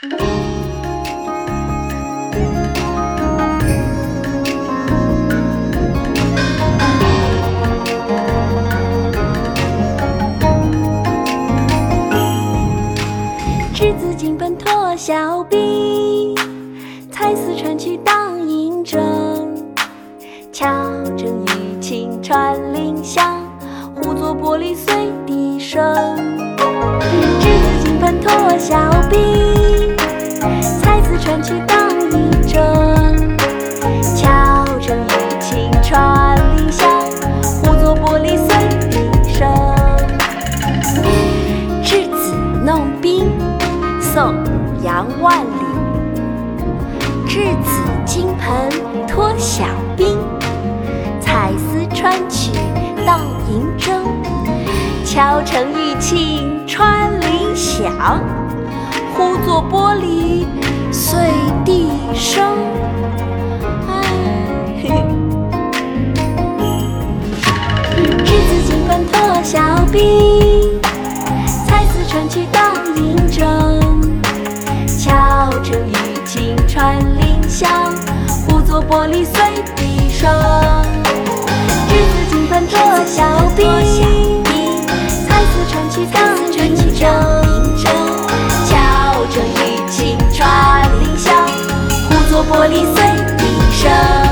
稚子金盆脱晓冰，彩丝穿去当银针。巧整玉磬传灵香，呼作玻璃碎笛声。穿去当银针。巧整玉磬传灵香，呼作玻璃碎笛声。稚子弄冰。宋·杨万里。稚子金盆脱晓冰，彩丝穿取当银针。敲成玉磬穿林响，呼作玻璃碎地声。稚子金盆脱晓冰，彩丝穿取当银针。巧成玉磬传灵香，呼作玻璃随玻璃碎一生